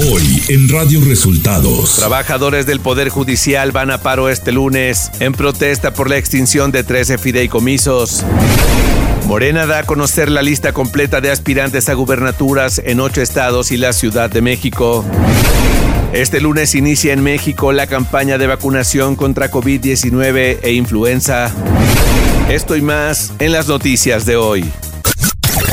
Hoy en Radio Resultados. Trabajadores del Poder Judicial van a paro este lunes en protesta por la extinción de 13 fideicomisos. Morena da a conocer la lista completa de aspirantes a gubernaturas en ocho estados y la Ciudad de México. Este lunes inicia en México la campaña de vacunación contra COVID-19 e influenza. Esto y más en las noticias de hoy.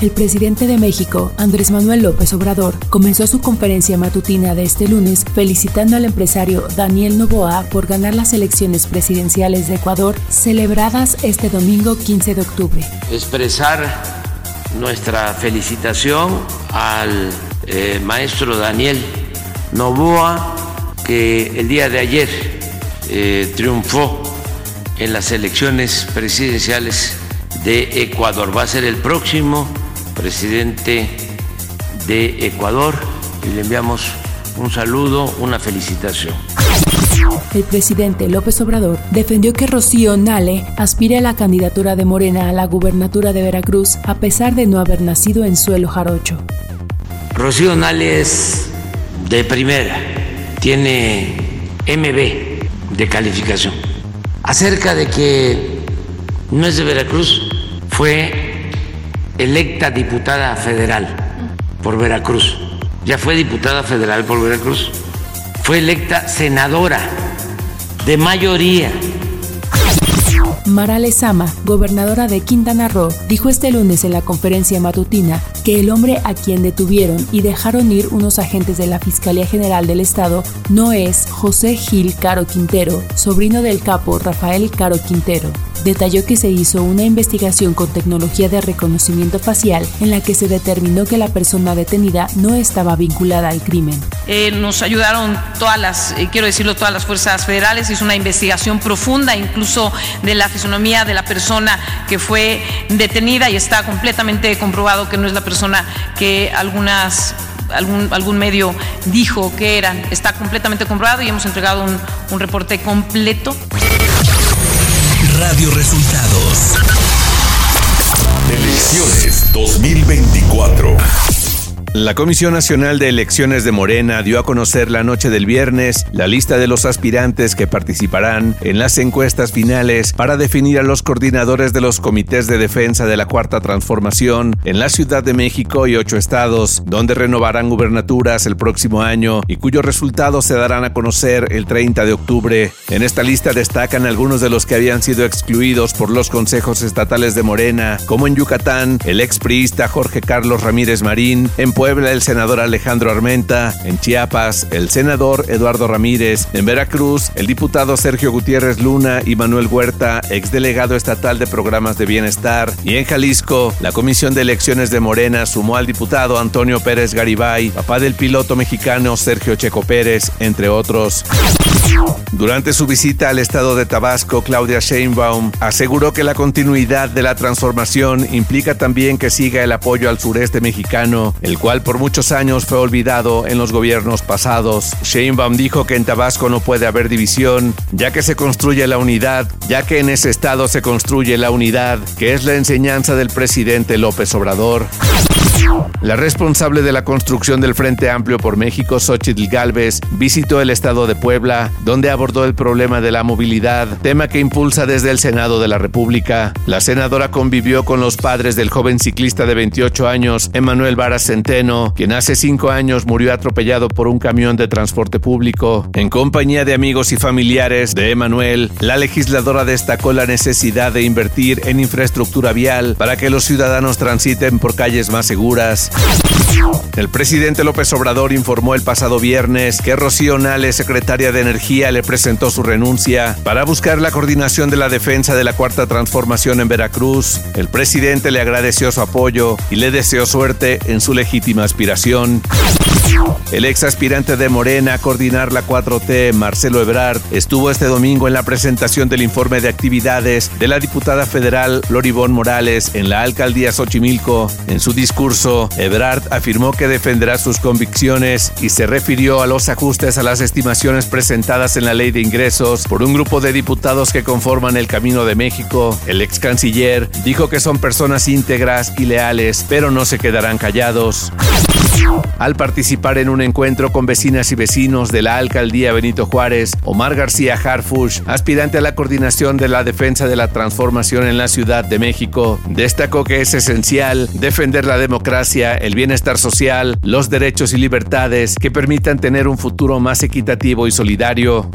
El presidente de México, Andrés Manuel López Obrador, comenzó su conferencia matutina de este lunes felicitando al empresario Daniel Novoa por ganar las elecciones presidenciales de Ecuador celebradas este domingo 15 de octubre. Expresar nuestra felicitación al eh, maestro Daniel Novoa, que el día de ayer eh, triunfó en las elecciones presidenciales de Ecuador. Va a ser el próximo presidente de Ecuador y le enviamos un saludo, una felicitación. El presidente López Obrador defendió que Rocío Nale aspire a la candidatura de Morena a la gubernatura de Veracruz a pesar de no haber nacido en suelo jarocho. Rocío Nale es de primera, tiene MB de calificación. Acerca de que no es de Veracruz, fue electa diputada federal por Veracruz. Ya fue diputada federal por Veracruz. Fue electa senadora de mayoría. Mara Lezama, gobernadora de Quintana Roo, dijo este lunes en la conferencia matutina que el hombre a quien detuvieron y dejaron ir unos agentes de la Fiscalía General del Estado no es José Gil Caro Quintero, sobrino del capo Rafael Caro Quintero detalló que se hizo una investigación con tecnología de reconocimiento facial en la que se determinó que la persona detenida no estaba vinculada al crimen. Eh, nos ayudaron todas las, eh, quiero decirlo, todas las fuerzas federales, hizo una investigación profunda incluso de la fisonomía de la persona que fue detenida y está completamente comprobado que no es la persona que algunas algún, algún medio dijo que eran. Está completamente comprobado y hemos entregado un, un reporte completo. Radio Resultados. Elecciones 2024. La Comisión Nacional de Elecciones de Morena dio a conocer la noche del viernes la lista de los aspirantes que participarán en las encuestas finales para definir a los coordinadores de los comités de defensa de la Cuarta Transformación en la Ciudad de México y ocho estados, donde renovarán gubernaturas el próximo año y cuyos resultados se darán a conocer el 30 de octubre. En esta lista destacan algunos de los que habían sido excluidos por los consejos estatales de Morena, como en Yucatán, el expriista Jorge Carlos Ramírez Marín, en Puebla el senador Alejandro Armenta, en Chiapas el senador Eduardo Ramírez, en Veracruz el diputado Sergio Gutiérrez Luna y Manuel Huerta, exdelegado estatal de programas de bienestar, y en Jalisco la Comisión de Elecciones de Morena sumó al diputado Antonio Pérez Garibay, papá del piloto mexicano Sergio Checo Pérez, entre otros. Durante su visita al estado de Tabasco, Claudia Sheinbaum aseguró que la continuidad de la transformación implica también que siga el apoyo al sureste mexicano, el cual por muchos años fue olvidado en los gobiernos pasados. Sheinbaum dijo que en Tabasco no puede haber división, ya que se construye la unidad, ya que en ese estado se construye la unidad, que es la enseñanza del presidente López Obrador. La responsable de la construcción del Frente Amplio por México, Xochitl Galvez, visitó el estado de Puebla, donde abordó el problema de la movilidad, tema que impulsa desde el Senado de la República. La senadora convivió con los padres del joven ciclista de 28 años, Emanuel Vara Centeno, quien hace cinco años murió atropellado por un camión de transporte público. En compañía de amigos y familiares de Emanuel, la legisladora destacó la necesidad de invertir en infraestructura vial para que los ciudadanos transiten por calles más seguras El presidente López Obrador informó el pasado viernes que Rocío Nale, secretaria de Energía, le presentó su renuncia para buscar la coordinación de la defensa de la Cuarta Transformación en Veracruz. El presidente le agradeció su apoyo y le deseó suerte en su legítima aspiración. El ex aspirante de Morena a coordinar la 4T, Marcelo Ebrard, estuvo este domingo en la presentación del informe de actividades de la diputada federal Loribón Morales en la alcaldía Xochimilco. En su discurso, Ebrard afirmó que defenderá sus convicciones y se refirió a los ajustes a las estimaciones presentadas en la ley de ingresos por un grupo de diputados que conforman el Camino de México. El ex canciller dijo que son personas íntegras y leales, pero no se quedarán callados. Al participar en un encuentro con vecinas y vecinos de la alcaldía Benito Juárez, Omar García Harfush, aspirante a la coordinación de la defensa de la transformación en la Ciudad de México, destacó que es esencial defender la democracia, el bienestar social, los derechos y libertades que permitan tener un futuro más equitativo y solidario.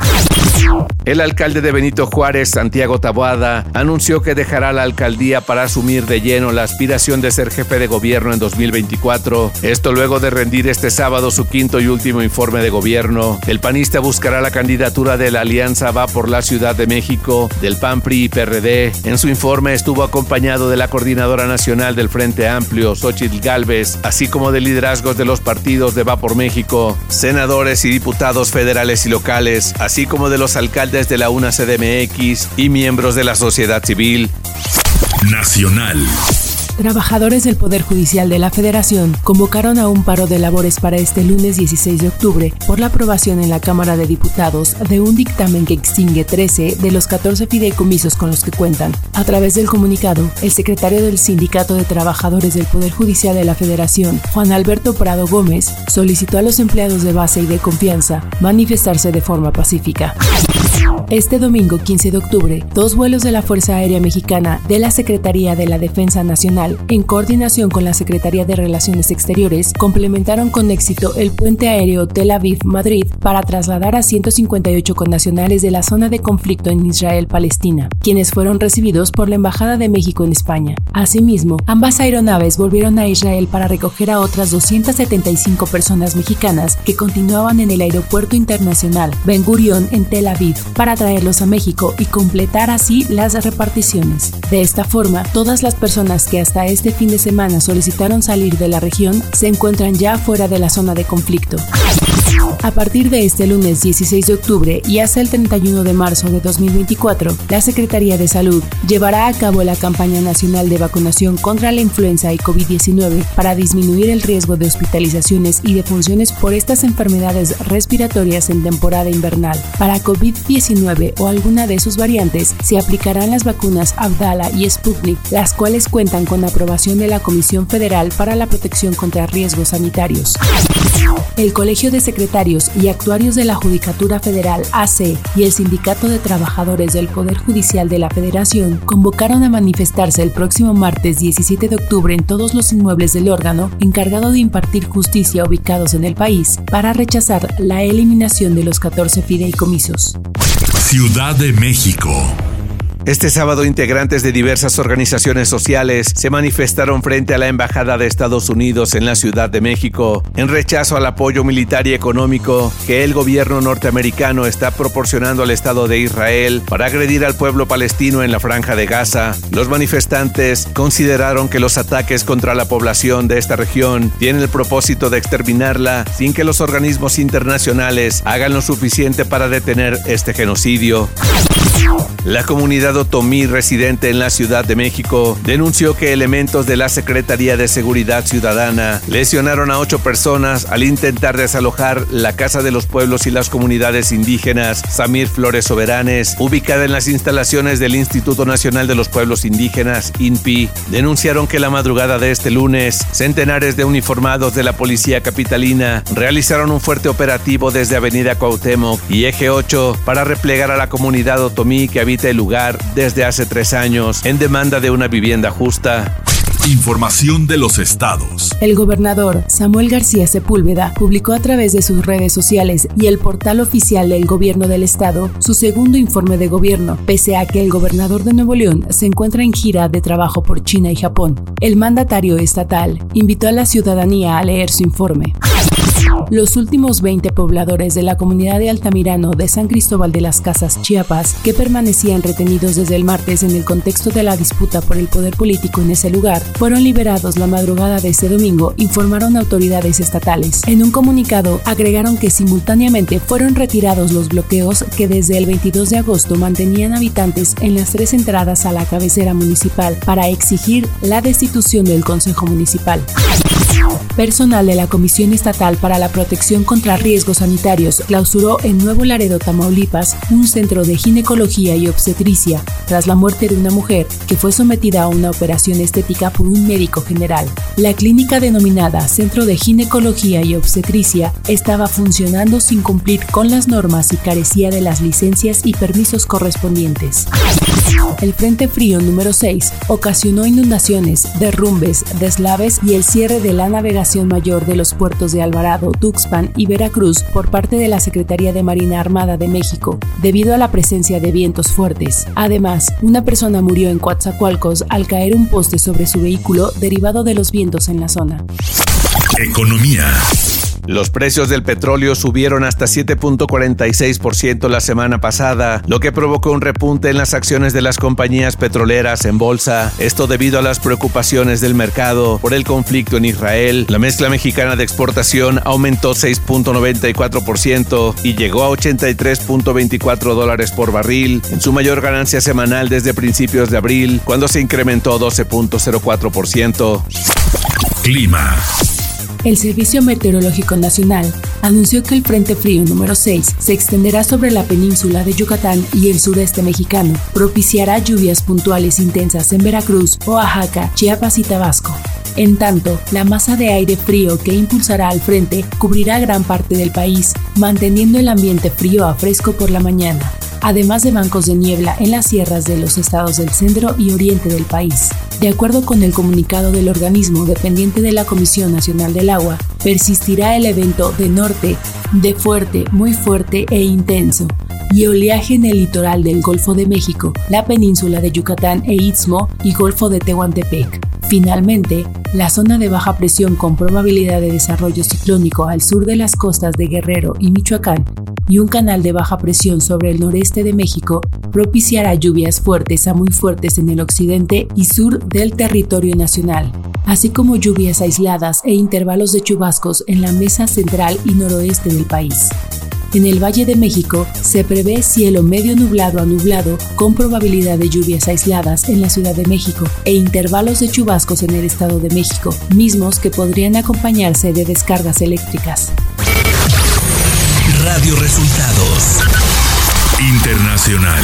El alcalde de Benito Juárez, Santiago Taboada, anunció que dejará la alcaldía para asumir de lleno la aspiración de ser jefe de gobierno en 2024. Esto luego de rendir este sábado su quinto y último informe de gobierno. El panista buscará la candidatura de la Alianza Va por la Ciudad de México, del PAN PRI y PRD. En su informe estuvo acompañado de la coordinadora nacional del Frente Amplio, Xochitl Galvez, así como de liderazgos de los partidos de Va por México, senadores y diputados federales y locales, así como de los alcaldes de la UNA CDMX y miembros de la sociedad civil. Nacional. Trabajadores del Poder Judicial de la Federación convocaron a un paro de labores para este lunes 16 de octubre por la aprobación en la Cámara de Diputados de un dictamen que extingue 13 de los 14 fideicomisos con los que cuentan. A través del comunicado, el secretario del Sindicato de Trabajadores del Poder Judicial de la Federación, Juan Alberto Prado Gómez, solicitó a los empleados de base y de confianza manifestarse de forma pacífica. Este domingo 15 de octubre, dos vuelos de la Fuerza Aérea Mexicana de la Secretaría de la Defensa Nacional, en coordinación con la Secretaría de Relaciones Exteriores, complementaron con éxito el puente aéreo Tel Aviv-Madrid para trasladar a 158 connacionales de la zona de conflicto en Israel-Palestina, quienes fueron recibidos por la Embajada de México en España. Asimismo, ambas aeronaves volvieron a Israel para recoger a otras 275 personas mexicanas que continuaban en el Aeropuerto Internacional Ben Gurion en Tel Aviv para traerlos a México y completar así las reparticiones. De esta forma, todas las personas que hasta este fin de semana solicitaron salir de la región se encuentran ya fuera de la zona de conflicto. A partir de este lunes 16 de octubre y hasta el 31 de marzo de 2024, la Secretaría de Salud llevará a cabo la campaña nacional de vacunación contra la influenza y COVID-19 para disminuir el riesgo de hospitalizaciones y defunciones por estas enfermedades respiratorias en temporada invernal. Para COVID-19 o alguna de sus variantes, se aplicarán las vacunas Abdala y Sputnik, las cuales cuentan con aprobación de la Comisión Federal para la Protección contra Riesgos Sanitarios. El Colegio de Secretarios y Actuarios de la Judicatura Federal AC y el Sindicato de Trabajadores del Poder Judicial de la Federación convocaron a manifestarse el próximo martes 17 de octubre en todos los inmuebles del órgano encargado de impartir justicia ubicados en el país para rechazar la eliminación de los 14 fideicomisos. Ciudad de México. Este sábado integrantes de diversas organizaciones sociales se manifestaron frente a la Embajada de Estados Unidos en la Ciudad de México en rechazo al apoyo militar y económico que el gobierno norteamericano está proporcionando al Estado de Israel para agredir al pueblo palestino en la franja de Gaza. Los manifestantes consideraron que los ataques contra la población de esta región tienen el propósito de exterminarla sin que los organismos internacionales hagan lo suficiente para detener este genocidio. La comunidad otomí residente en la Ciudad de México denunció que elementos de la Secretaría de Seguridad Ciudadana lesionaron a ocho personas al intentar desalojar la Casa de los Pueblos y las Comunidades Indígenas Samir Flores Soberanes, ubicada en las instalaciones del Instituto Nacional de los Pueblos Indígenas, INPI. Denunciaron que la madrugada de este lunes, centenares de uniformados de la Policía Capitalina realizaron un fuerte operativo desde Avenida Cuauhtémoc y Eje 8 para replegar a la comunidad otomí que habita el lugar desde hace tres años en demanda de una vivienda justa. Información de los estados. El gobernador Samuel García Sepúlveda publicó a través de sus redes sociales y el portal oficial del gobierno del estado su segundo informe de gobierno, pese a que el gobernador de Nuevo León se encuentra en gira de trabajo por China y Japón. El mandatario estatal invitó a la ciudadanía a leer su informe. Los últimos 20 pobladores de la comunidad de Altamirano de San Cristóbal de las Casas, Chiapas, que permanecían retenidos desde el martes en el contexto de la disputa por el poder político en ese lugar, fueron liberados la madrugada de este domingo, informaron autoridades estatales. En un comunicado agregaron que simultáneamente fueron retirados los bloqueos que desde el 22 de agosto mantenían habitantes en las tres entradas a la cabecera municipal para exigir la destitución del Consejo Municipal. Personal de la Comisión Estatal para la Protección contra Riesgos Sanitarios clausuró en Nuevo Laredo, Tamaulipas, un centro de ginecología y obstetricia tras la muerte de una mujer que fue sometida a una operación estética por un médico general. La clínica denominada Centro de Ginecología y Obstetricia estaba funcionando sin cumplir con las normas y carecía de las licencias y permisos correspondientes. El Frente Frío número 6 ocasionó inundaciones, derrumbes, deslaves y el cierre de la navegación mayor de los puertos de Alvarado, Tuxpan y Veracruz por parte de la Secretaría de Marina Armada de México, debido a la presencia de vientos fuertes. Además, una persona murió en Coatzacoalcos al caer un poste sobre su vehículo derivado de los vientos en la zona. Economía. Los precios del petróleo subieron hasta 7.46% la semana pasada, lo que provocó un repunte en las acciones de las compañías petroleras en bolsa. Esto debido a las preocupaciones del mercado por el conflicto en Israel. La mezcla mexicana de exportación aumentó 6.94% y llegó a 83.24 dólares por barril, en su mayor ganancia semanal desde principios de abril, cuando se incrementó 12.04%. Clima. El Servicio Meteorológico Nacional anunció que el Frente Frío número 6 se extenderá sobre la península de Yucatán y el sureste mexicano, propiciará lluvias puntuales intensas en Veracruz, Oaxaca, Chiapas y Tabasco. En tanto, la masa de aire frío que impulsará al frente cubrirá gran parte del país, manteniendo el ambiente frío a fresco por la mañana además de bancos de niebla en las sierras de los estados del centro y oriente del país. De acuerdo con el comunicado del organismo dependiente de la Comisión Nacional del Agua, persistirá el evento de norte, de fuerte, muy fuerte e intenso, y oleaje en el litoral del Golfo de México, la península de Yucatán e Istmo y Golfo de Tehuantepec. Finalmente, la zona de baja presión con probabilidad de desarrollo ciclónico al sur de las costas de Guerrero y Michoacán y un canal de baja presión sobre el noreste de México propiciará lluvias fuertes a muy fuertes en el occidente y sur del territorio nacional, así como lluvias aisladas e intervalos de chubascos en la mesa central y noroeste del país. En el Valle de México se prevé cielo medio nublado a nublado con probabilidad de lluvias aisladas en la Ciudad de México e intervalos de chubascos en el Estado de México, mismos que podrían acompañarse de descargas eléctricas. Radio Resultados Internacional.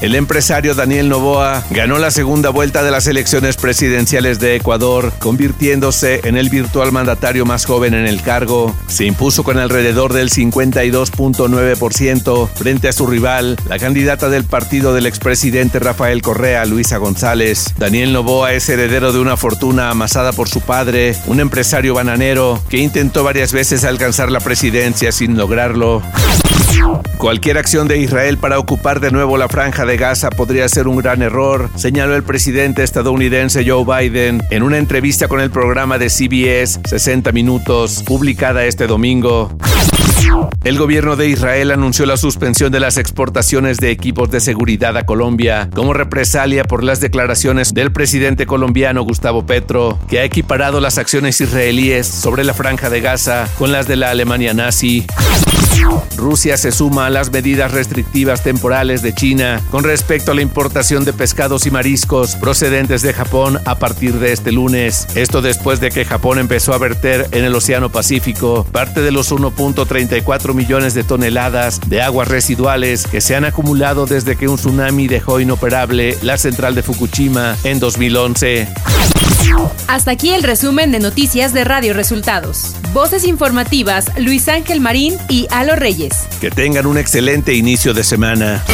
El empresario Daniel Novoa ganó la segunda vuelta de las elecciones presidenciales de Ecuador, convirtiéndose en el virtual mandatario más joven en el cargo. Se impuso con alrededor del 52.9% frente a su rival, la candidata del partido del expresidente Rafael Correa, Luisa González. Daniel Novoa es heredero de una fortuna amasada por su padre, un empresario bananero que intentó varias veces alcanzar la presidencia sin lograrlo. Cualquier acción de Israel para ocupar de nuevo la franja de Gaza podría ser un gran error, señaló el presidente estadounidense Joe Biden en una entrevista con el programa de CBS 60 Minutos, publicada este domingo. El gobierno de Israel anunció la suspensión de las exportaciones de equipos de seguridad a Colombia como represalia por las declaraciones del presidente colombiano Gustavo Petro, que ha equiparado las acciones israelíes sobre la franja de Gaza con las de la Alemania nazi. Rusia se suma a las medidas restrictivas temporales de China con respecto a la importación de pescados y mariscos procedentes de Japón a partir de este lunes. Esto después de que Japón empezó a verter en el Océano Pacífico parte de los 1.34 millones de toneladas de aguas residuales que se han acumulado desde que un tsunami dejó inoperable la central de Fukushima en 2011. Hasta aquí el resumen de noticias de Radio Resultados. Voces informativas Luis Ángel Marín y Alo Reyes. Que tengan un excelente inicio de semana.